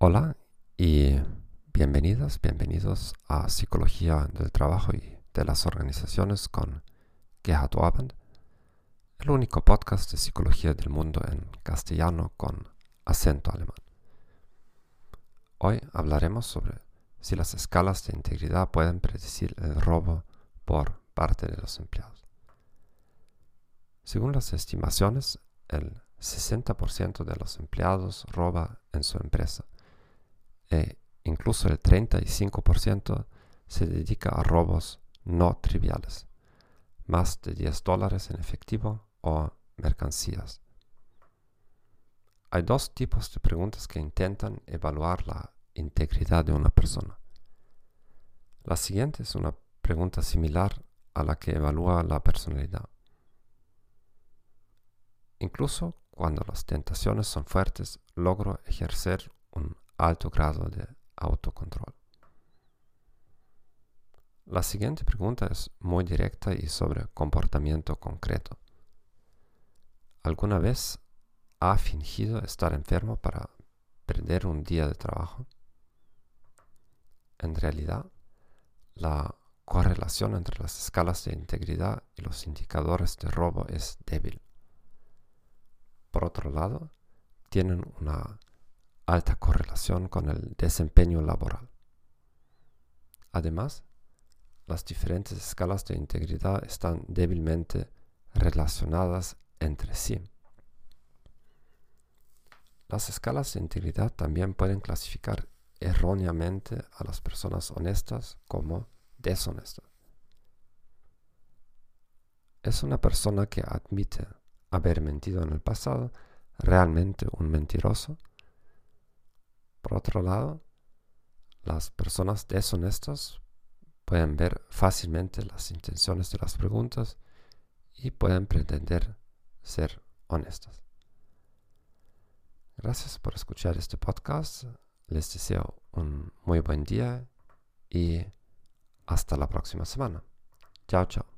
Hola y bienvenidas, bienvenidos a Psicología del Trabajo y de las Organizaciones con Gerhard el único podcast de psicología del mundo en castellano con acento alemán. Hoy hablaremos sobre si las escalas de integridad pueden predecir el robo por parte de los empleados. Según las estimaciones, el 60% de los empleados roba en su empresa e incluso el 35% se dedica a robos no triviales, más de 10 dólares en efectivo o mercancías. Hay dos tipos de preguntas que intentan evaluar la integridad de una persona. La siguiente es una pregunta similar a la que evalúa la personalidad. Incluso cuando las tentaciones son fuertes, logro ejercer alto grado de autocontrol. La siguiente pregunta es muy directa y sobre comportamiento concreto. ¿Alguna vez ha fingido estar enfermo para perder un día de trabajo? En realidad, la correlación entre las escalas de integridad y los indicadores de robo es débil. Por otro lado, tienen una alta correlación con el desempeño laboral. Además, las diferentes escalas de integridad están débilmente relacionadas entre sí. Las escalas de integridad también pueden clasificar erróneamente a las personas honestas como deshonestas. ¿Es una persona que admite haber mentido en el pasado realmente un mentiroso? Por otro lado, las personas deshonestas pueden ver fácilmente las intenciones de las preguntas y pueden pretender ser honestas. Gracias por escuchar este podcast. Les deseo un muy buen día y hasta la próxima semana. Chao, chao.